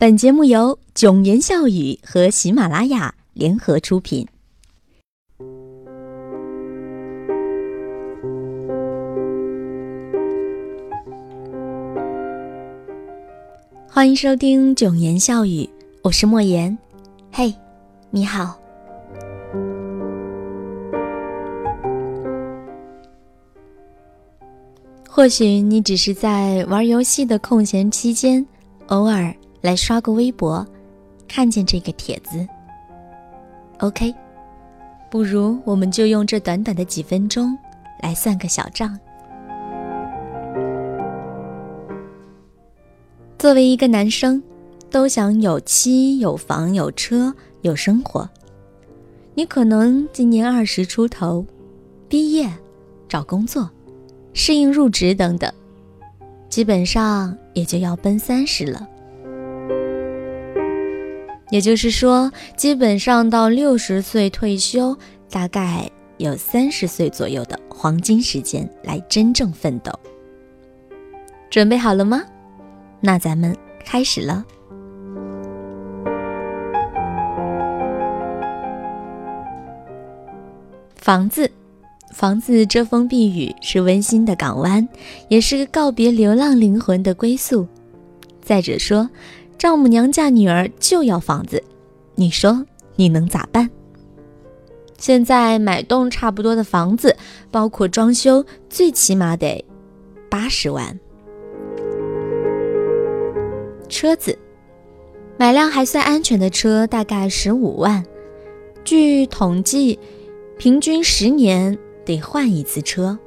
本节目由囧言笑语和喜马拉雅联合出品。欢迎收听囧言笑语，我是莫言。嘿，你好。或许你只是在玩游戏的空闲期间，偶尔。来刷个微博，看见这个帖子。OK，不如我们就用这短短的几分钟来算个小账。作为一个男生，都想有妻有房有车有生活。你可能今年二十出头，毕业、找工作、适应入职等等，基本上也就要奔三十了。也就是说，基本上到六十岁退休，大概有三十岁左右的黄金时间来真正奋斗。准备好了吗？那咱们开始了。房子，房子遮风避雨，是温馨的港湾，也是告别流浪灵魂的归宿。再者说。丈母娘嫁女儿就要房子，你说你能咋办？现在买栋差不多的房子，包括装修，最起码得八十万。车子，买辆还算安全的车，大概十五万。据统计，平均十年得换一次车，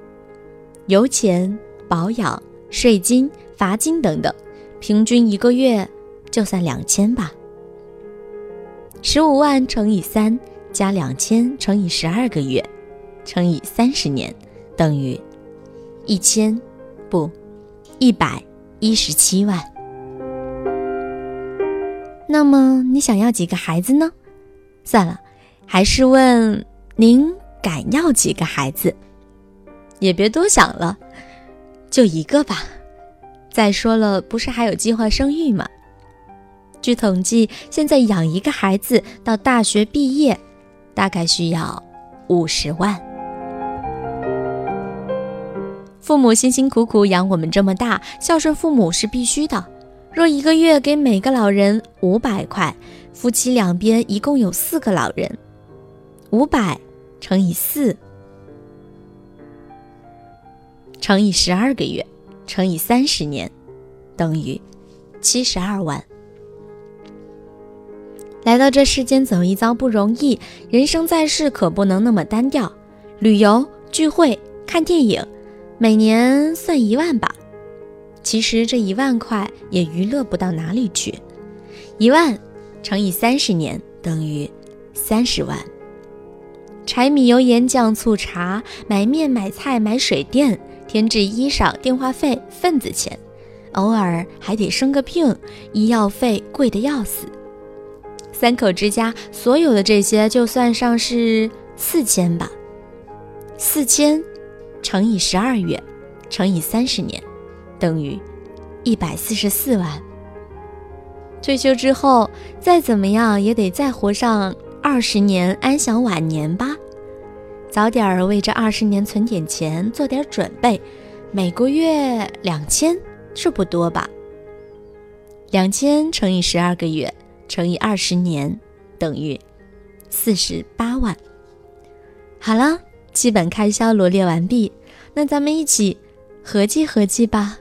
油钱、保养、税金、罚金等等，平均一个月。就算两千吧，十五万乘以三加两千乘以十二个月，乘以三十年，等于一千不一百一十七万。那么你想要几个孩子呢？算了，还是问您敢要几个孩子？也别多想了，就一个吧。再说了，不是还有计划生育吗？据统计，现在养一个孩子到大学毕业，大概需要五十万。父母辛辛苦苦养我们这么大，孝顺父母是必须的。若一个月给每个老人五百块，夫妻两边一共有四个老人，五百乘以四，乘以十二个月，乘以三十年，等于七十二万。来到这世间走一遭不容易，人生在世可不能那么单调。旅游、聚会、看电影，每年算一万吧。其实这一万块也娱乐不到哪里去。一万乘以三十年等于三十万。柴米油盐酱醋茶，买面买菜买水电，添置衣裳电话费份子钱，偶尔还得生个病，医药费贵得要死。三口之家，所有的这些就算上是四千吧。四千乘以十二月，乘以三十年，等于一百四十四万。退休之后，再怎么样也得再活上二十年，安享晚年吧。早点儿为这二十年存点钱，做点准备。每个月两千，这不多吧？两千乘以十二个月。乘以二十年，等于四十八万。好了，基本开销罗列完毕，那咱们一起合计合计吧。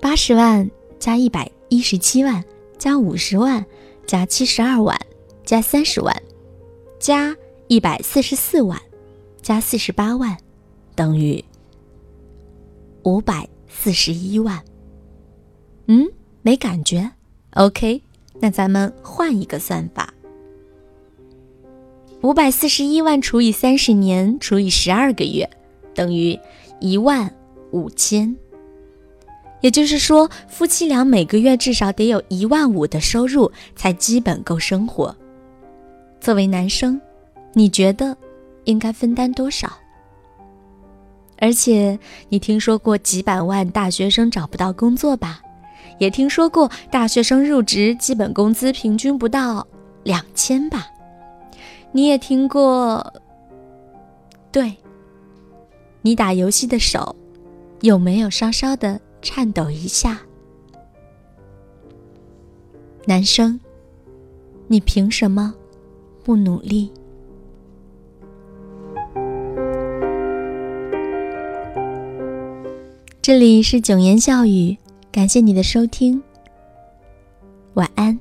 八十万加一百一十七万加五十万加七十二万加三十万加一百四十四万加四十八万，等于五百四十一万。嗯，没感觉？OK。那咱们换一个算法，五百四十一万除以三十年除以十二个月，等于一万五千。也就是说，夫妻俩每个月至少得有一万五的收入，才基本够生活。作为男生，你觉得应该分担多少？而且，你听说过几百万大学生找不到工作吧？也听说过大学生入职基本工资平均不到两千吧？你也听过？对，你打游戏的手有没有稍稍的颤抖一下？男生，你凭什么不努力？这里是囧言笑语，感谢你的收听，晚安。